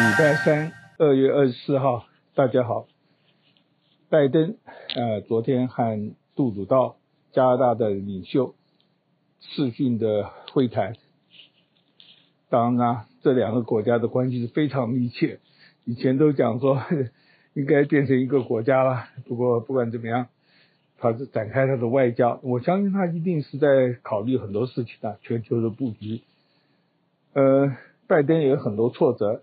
礼拜三，二月二十四号，大家好。拜登，呃，昨天和杜鲁道加拿大的领袖视讯的会谈。当然啊，这两个国家的关系是非常密切。以前都讲说应该变成一个国家了，不过不管怎么样，他是展开他的外交。我相信他一定是在考虑很多事情的，全球的布局。呃，拜登也有很多挫折。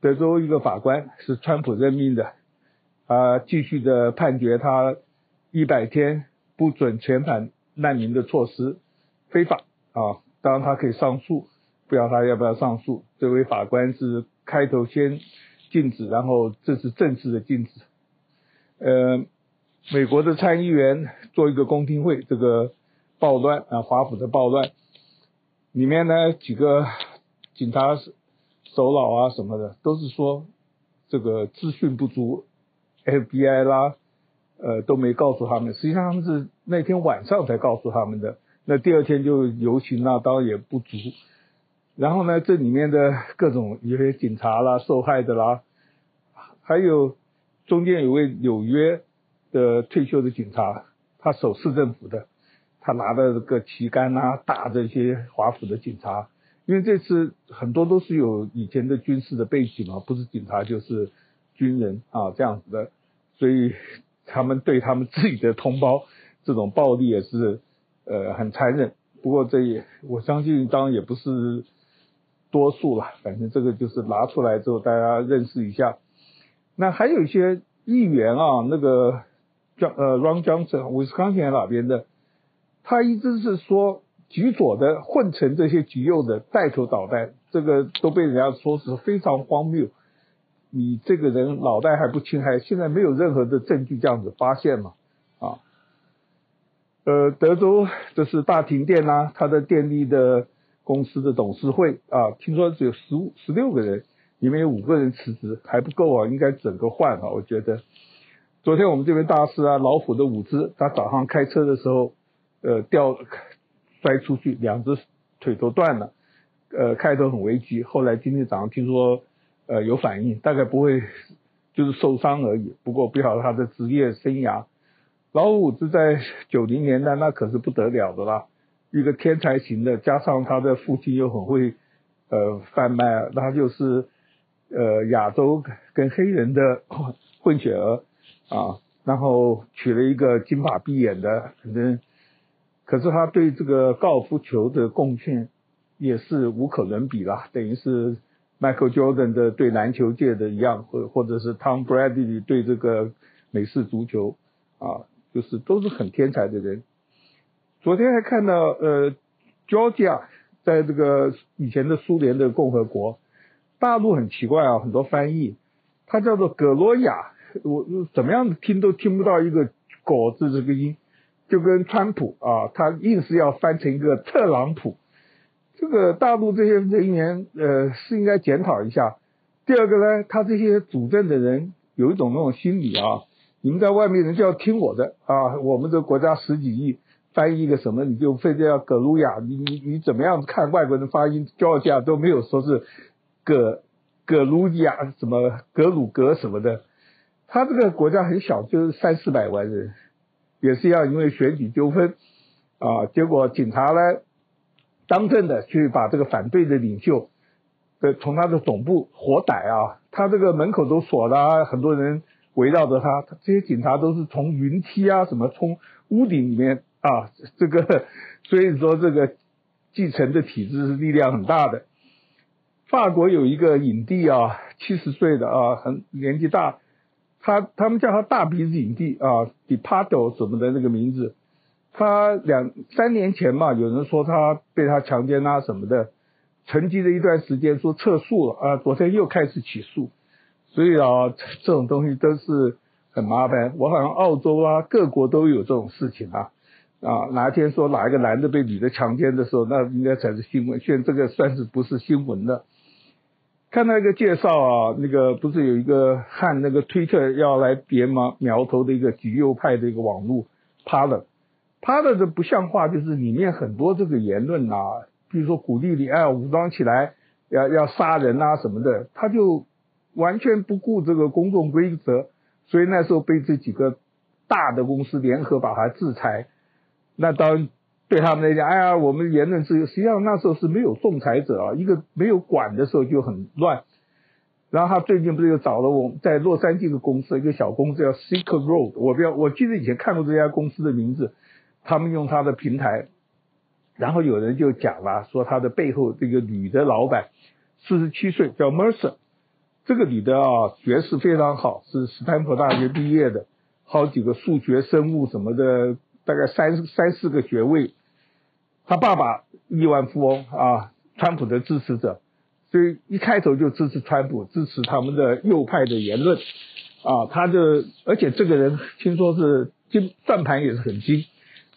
德州一个法官是川普任命的，啊，继续的判决他一百天不准遣返难民的措施非法啊，当然他可以上诉，不知道他要不要上诉。这位法官是开头先禁止，然后这是正式的禁止。呃，美国的参议员做一个公听会，这个暴乱啊，华府的暴乱里面呢几个警察。首脑啊什么的都是说这个资讯不足，FBI 啦，呃都没告诉他们，实际上他们是那天晚上才告诉他们的，那第二天就游行那当然也不足。然后呢，这里面的各种有些警察啦、受害的啦，还有中间有位纽约的退休的警察，他守市政府的，他拿着个旗杆啊打这些华府的警察。因为这次很多都是有以前的军事的背景嘛，不是警察就是军人啊这样子的，所以他们对他们自己的同胞这种暴力也是呃很残忍。不过这也我相信当然也不是多数了，反正这个就是拿出来之后大家认识一下。那还有一些议员啊，那个叫呃 Ron Johnson，威斯康星那边的，他一直是说。极左的混成这些极右的带头捣蛋，这个都被人家说是非常荒谬。你这个人脑袋还不清，还现在没有任何的证据这样子发现嘛？啊，呃，德州这是大停电啦、啊，他的电力的公司的董事会啊，听说只有十五、十六个人，里面有五个人辞职，还不够啊，应该整个换啊。我觉得，昨天我们这位大师啊，老虎的五只，他早上开车的时候，呃，掉。摔出去，两只腿都断了，呃，开头很危急，后来今天早上听说，呃，有反应，大概不会，就是受伤而已。不过不晓得他的职业生涯，老五是在九零年代，那可是不得了的啦，一个天才型的，加上他的父亲又很会，呃，贩卖，那就是，呃，亚洲跟黑人的 混血儿啊，然后娶了一个金发碧眼的，反正。可是他对这个高尔夫球的贡献也是无可伦比啦，等于是 Michael Jordan 的对篮球界的一样，或或者是 Tom Brady 对这个美式足球啊，就是都是很天才的人。昨天还看到呃，Georgia 在这个以前的苏联的共和国，大陆很奇怪啊，很多翻译，它叫做格罗亚，我怎么样听都听不到一个“果”字这个音。就跟川普啊，他硬是要翻成一个特朗普，这个大陆这些人员呃是应该检讨一下。第二个呢，他这些主政的人有一种那种心理啊，你们在外面人就要听我的啊，我们这国家十几亿，翻译一个什么你就非得要格鲁亚，你你你怎么样看外国人发音，叫价都没有说是格格鲁亚什么格鲁格什么的，他这个国家很小，就是三四百万人。也是要因为选举纠纷啊，结果警察呢，当政的去把这个反对的领袖的从他的总部活逮啊，他这个门口都锁了，很多人围绕着他，这些警察都是从云梯啊什么从屋顶里面啊，这个 所以说这个继承的体制是力量很大的。法国有一个影帝啊，七十岁的啊，很年纪大。他他们叫他大鼻子影帝啊，Depardieu 什么的那个名字。他两三年前嘛，有人说他被他强奸啊什么的，沉寂了一段时间，说撤诉了啊，昨天又开始起诉。所以啊，这种东西都是很麻烦。我好像澳洲啊，各国都有这种事情啊啊，哪一天说哪一个男的被女的强奸的时候，那应该才是新闻。现在这个算是不是新闻了？看到一个介绍啊，那个不是有一个和那个推特要来别苗苗头的一个极右派的一个网络，Parler，Parler 的不像话，就是里面很多这个言论啊，比如说鼓励你哎武装起来，要要杀人啊什么的，他就完全不顾这个公众规则，所以那时候被这几个大的公司联合把他制裁。那当对他们来讲，哎呀，我们言论自由，实际上那时候是没有仲裁者啊，一个没有管的时候就很乱。然后他最近不是又找了我在洛杉矶的公司，一个小公司叫 Silk Road，我不要，我记得以前看过这家公司的名字，他们用他的平台，然后有人就讲了，说他的背后这个女的老板，四十七岁叫 Mercer，这个女的啊，学识非常好，是斯坦福大学毕业的，好几个数学、生物什么的，大概三三四个学位。他爸爸亿万富翁啊，川普的支持者。所以一开头就支持川普，支持他们的右派的言论，啊，他就而且这个人听说是金算盘也是很精，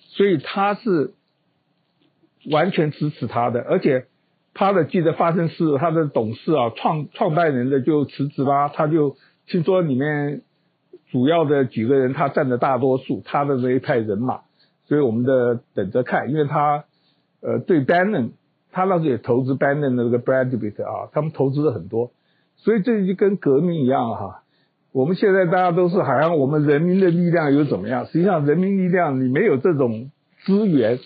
所以他是完全支持他的，而且他的记得发生事，他的董事啊创创办人的就辞职啦，他就听说里面主要的几个人他占了大多数，他的那一派人马，所以我们的等着看，因为他呃对 Bannon。他那时候也投资 Bannon 的那个 Bradbury 啊，他们投资了很多，所以这就跟革命一样哈、啊。我们现在大家都是好像我们人民的力量又怎么样？实际上人民力量你没有这种资源，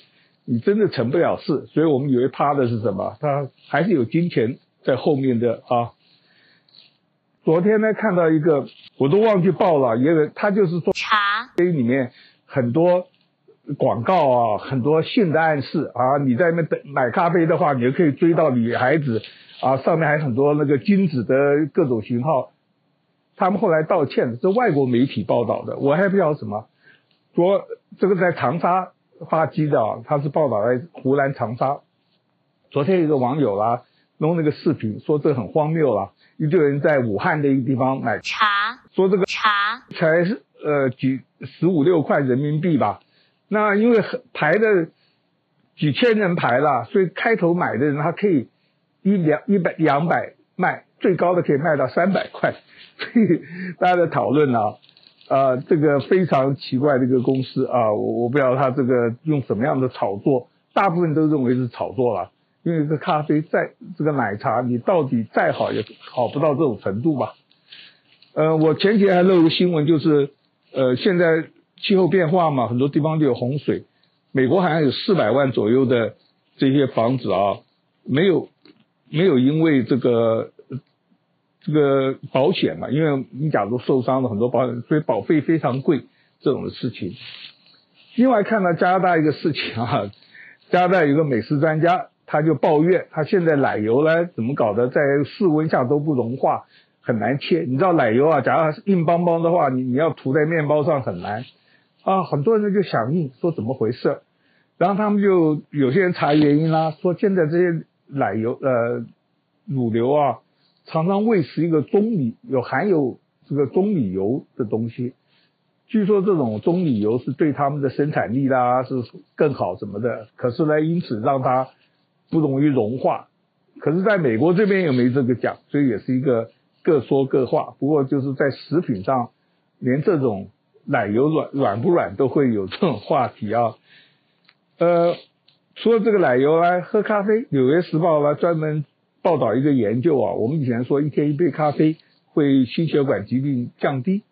你真的成不了事。所以我们以为怕的是什么？他还是有金钱在后面的啊。昨天呢看到一个，我都忘记报了，因为他就是说茶杯里面很多。广告啊，很多性的暗示啊！你在那边等买咖啡的话，你就可以追到女孩子啊。上面还有很多那个精子的各种型号。他们后来道歉了，是外国媒体报道的，我还不知道什么。昨这个在长沙发机的啊，他是报道在湖南长沙。昨天一个网友啦弄那个视频，说这很荒谬啦，一堆人在武汉的一个地方买茶，说这个茶才是呃几十五六块人民币吧。那因为排的几千人排了，所以开头买的人他可以一两一百两百卖，最高的可以卖到三百块。所以 大家在讨论啊，呃，这个非常奇怪的一个公司啊，我我不知道他这个用什么样的炒作，大部分都认为是炒作了，因为这咖啡再这个奶茶，你到底再好也好不到这种程度吧。呃，我前几天还漏个新闻，就是呃现在。气候变化嘛，很多地方都有洪水。美国好像有四百万左右的这些房子啊，没有没有因为这个这个保险嘛，因为你假如受伤了，很多保险所以保费非常贵这种的事情。另外看到加拿大一个事情啊，加拿大有个美食专家，他就抱怨他现在奶油呢怎么搞的，在室温下都不融化，很难切。你知道奶油啊，假如硬邦邦的话，你你要涂在面包上很难。啊，很多人就响应说怎么回事，然后他们就有些人查原因啦，说现在这些奶油呃乳牛啊，常常喂食一个棕榈，有含有这个棕榈油的东西，据说这种棕榈油是对他们的生产力啦是更好什么的，可是呢，因此让它不容易融化，可是在美国这边又没这个讲，所以也是一个各说各话。不过就是在食品上，连这种。奶油软软不软都会有这种话题啊，呃，除了这个奶油来喝咖啡，《纽约时报》呢专门报道一个研究啊，我们以前说一天一杯咖啡会心血管疾病降低，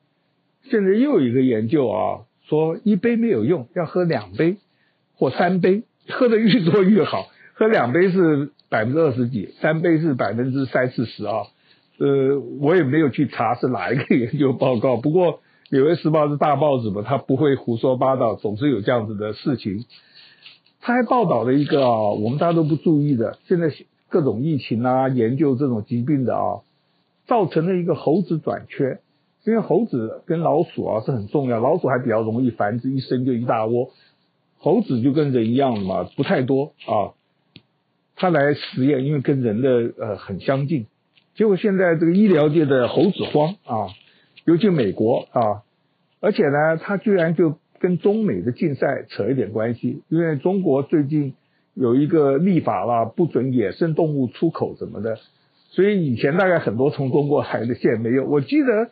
现在又有一个研究啊，说一杯没有用，要喝两杯或三杯，喝得越多越好，喝两杯是百分之二十几，三杯是百分之三四十啊，呃，我也没有去查是哪一个研究报告，不过。《纽约时报》是大报纸嘛，他不会胡说八道，总是有这样子的事情。他还报道了一个，我们大家都不注意的，现在各种疫情啊，研究这种疾病的啊，造成了一个猴子短缺。因为猴子跟老鼠啊是很重要，老鼠还比较容易繁殖，一生就一大窝，猴子就跟人一样的嘛，不太多啊。他来实验，因为跟人的呃很相近，结果现在这个医疗界的猴子荒啊。尤其美国啊，而且呢，他居然就跟中美的竞赛扯一点关系，因为中国最近有一个立法啦，不准野生动物出口什么的，所以以前大概很多从中国来的现在没有。我记得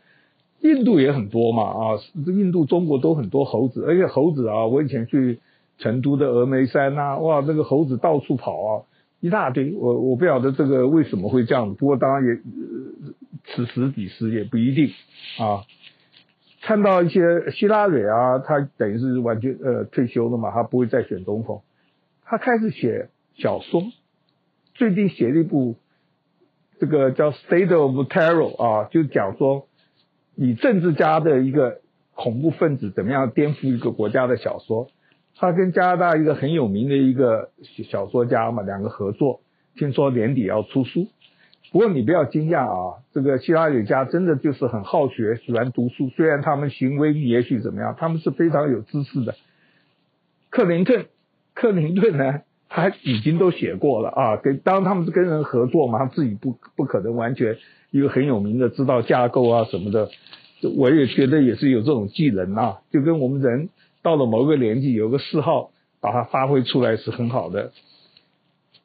印度也很多嘛啊，印度、中国都很多猴子，而且猴子啊，我以前去成都的峨眉山呐、哇，那个猴子到处跑啊，一大堆。我我不晓得这个为什么会这样，不过当然也。呃此时彼时也不一定啊。看到一些希拉蕊啊，他等于是完全呃退休了嘛，他不会再选总统，他开始写小说，最近写了一部这个叫《State of Terror》啊，就讲说以政治家的一个恐怖分子怎么样颠覆一个国家的小说。他跟加拿大一个很有名的一个小说家嘛，两个合作，听说年底要出书。不过你不要惊讶啊，这个希拉里家真的就是很好学，喜欢读书。虽然他们行为也许怎么样，他们是非常有知识的。克林顿，克林顿呢，他已经都写过了啊。跟当他们是跟人合作嘛，他自己不不可能完全一个很有名的知道架构啊什么的。我也觉得也是有这种技能啊，就跟我们人。到了某个年纪，有个嗜好，把它发挥出来是很好的。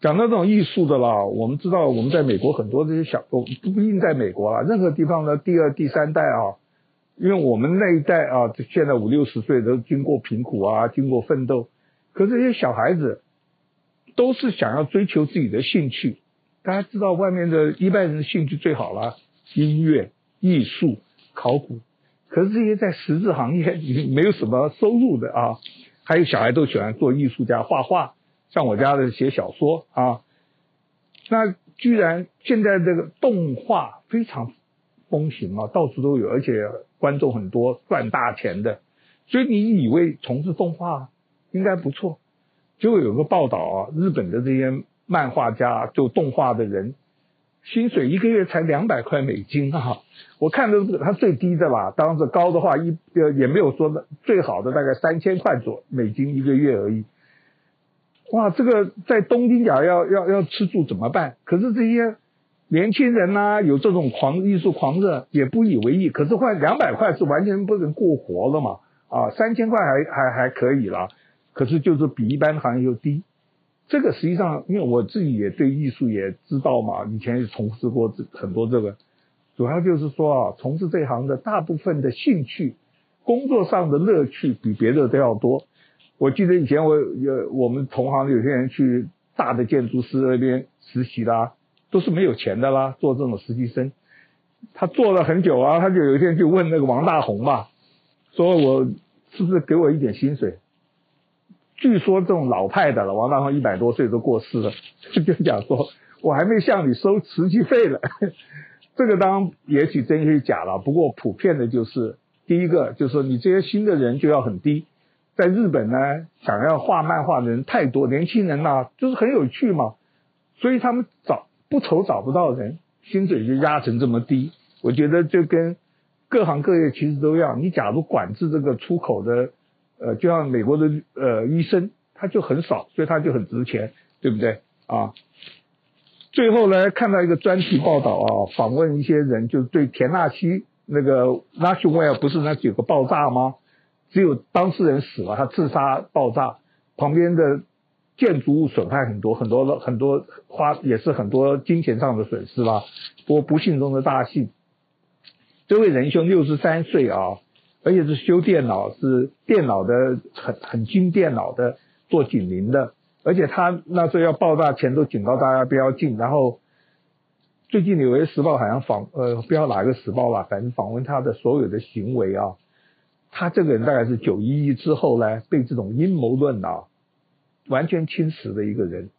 讲到这种艺术的啦，我们知道我们在美国很多这些小，不不一定在美国啦，任何地方的第二、第三代啊，因为我们那一代啊，现在五六十岁都经过贫苦啊，经过奋斗，可这些小孩子都是想要追求自己的兴趣。大家知道，外面的一般人兴趣最好了，音乐、艺术、考古。可是这些在实质行业已 经没有什么收入的啊，还有小孩都喜欢做艺术家画画，像我家的写小说啊，那居然现在这个动画非常风行啊，到处都有，而且观众很多，赚大钱的，所以你以为从事动画应该不错，结果有个报道啊，日本的这些漫画家就动画的人。薪水一个月才两百块美金啊！我看的是他最低的吧，当时高的话一呃也没有说的最好的大概三千块左美金一个月而已。哇，这个在东京角要要要吃住怎么办？可是这些年轻人呐、啊，有这种狂艺术狂热也不以为意。可是换两百块是完全不能过活了嘛？啊，三千块还还还可以了，可是就是比一般行业又低。这个实际上，因为我自己也对艺术也知道嘛，以前也从事过这很多这个，主要就是说啊，从事这行的大部分的兴趣、工作上的乐趣比别的都要多。我记得以前我有我们同行有些人去大的建筑师那边实习啦，都是没有钱的啦，做这种实习生。他做了很久啊，他就有一天就问那个王大红嘛，说我是不是给我一点薪水？据说这种老派的了，王大閎一百多岁都过世了，就讲说，我还没向你收瓷器费了。这个当也许真是假了，不过普遍的就是，第一个就是说你这些新的人就要很低。在日本呢，想要画漫画的人太多，年轻人呐、啊、就是很有趣嘛，所以他们找不愁找不到人，薪水就压成这么低。我觉得就跟各行各业其实都一样，你假如管制这个出口的。呃，就像美国的呃医生，他就很少，所以他就很值钱，对不对啊？最后呢，看到一个专题报道啊，访问一些人，就对田纳西那个 Nashville 不是那几个爆炸吗？只有当事人死了，他自杀爆炸，旁边的建筑物损害很多，很多很多花也是很多金钱上的损失吧。不过不幸中的大幸，这位仁兄六十三岁啊。而且是修电脑，是电脑的很很精电脑的，做警铃的。而且他那时候要爆炸前都警告大家不要进。然后最近纽约时报好像访呃不知道哪个时报吧，反正访问他的所有的行为啊，他这个人大概是九一一之后呢，被这种阴谋论啊完全侵蚀的一个人。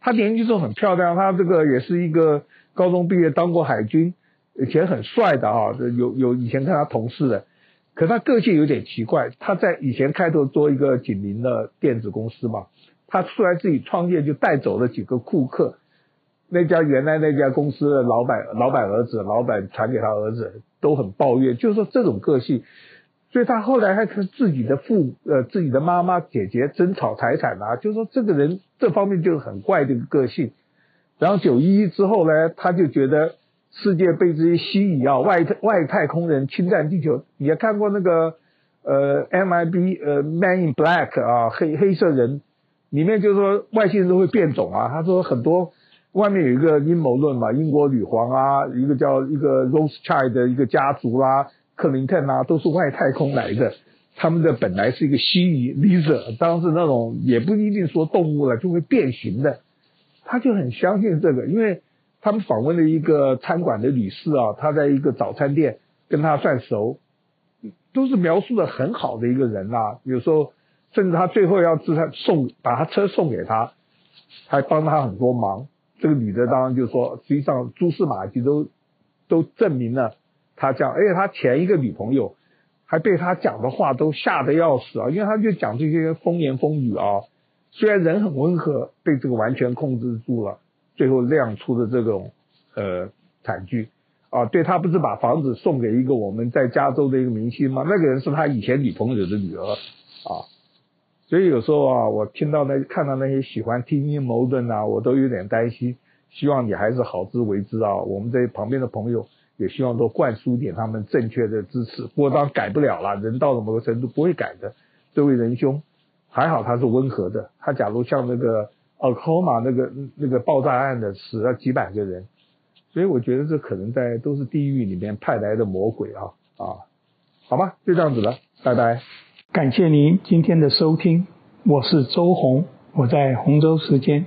他年轻时候很漂亮，他这个也是一个高中毕业当过海军，以前很帅的啊，有有以前跟他同事的。可他个性有点奇怪，他在以前开头做一个紧邻的电子公司嘛，他出来自己创业就带走了几个库克，那家原来那家公司的老板老板儿子，老板传给他儿子都很抱怨，就是说这种个性，所以他后来还跟自己的父呃自己的妈妈姐姐争吵财产啊，就是说这个人这方面就是很怪的一个个性，然后九一一之后呢，他就觉得。世界被这些西夷啊，外太外太空人侵占地球，也看过那个呃 MIB 呃 Man in Black 啊，黑黑色人，里面就是说外星人都会变种啊。他说很多外面有一个阴谋论嘛，英国女皇啊，一个叫一个 Rosechild 的一个家族啊，克林顿啊，都是外太空来的，他们的本来是一个西夷 lizard，当时那种也不一定说动物了，就会变形的，他就很相信这个，因为。他们访问了一个餐馆的女士啊，她在一个早餐店跟他算熟，都是描述的很好的一个人啊。有时候甚至他最后要自他送把他车送给他，还帮他很多忙。这个女的当然就说，实际上蛛丝马迹都都证明了他这样，而且他前一个女朋友还被他讲的话都吓得要死啊，因为他就讲这些风言风语啊。虽然人很温和，被这个完全控制住了，最后亮出的这种呃惨剧啊，对他不是把房子送给一个我们在加州的一个明星吗？那个人是他以前女朋友的女儿啊，所以有时候啊，我听到那看到那些喜欢听阴谋论啊，我都有点担心。希望你还是好自为之啊，我们这旁边的朋友也希望都灌输点他们正确的支持。不过当然改不了了，人到了某个程度不会改的。这位仁兄。还好他是温和的，他假如像那个奥克拉荷马那个那个爆炸案的死了几百个人，所以我觉得这可能在都是地狱里面派来的魔鬼啊啊，好吧，就这样子了，拜拜，感谢您今天的收听，我是周红，我在洪州时间。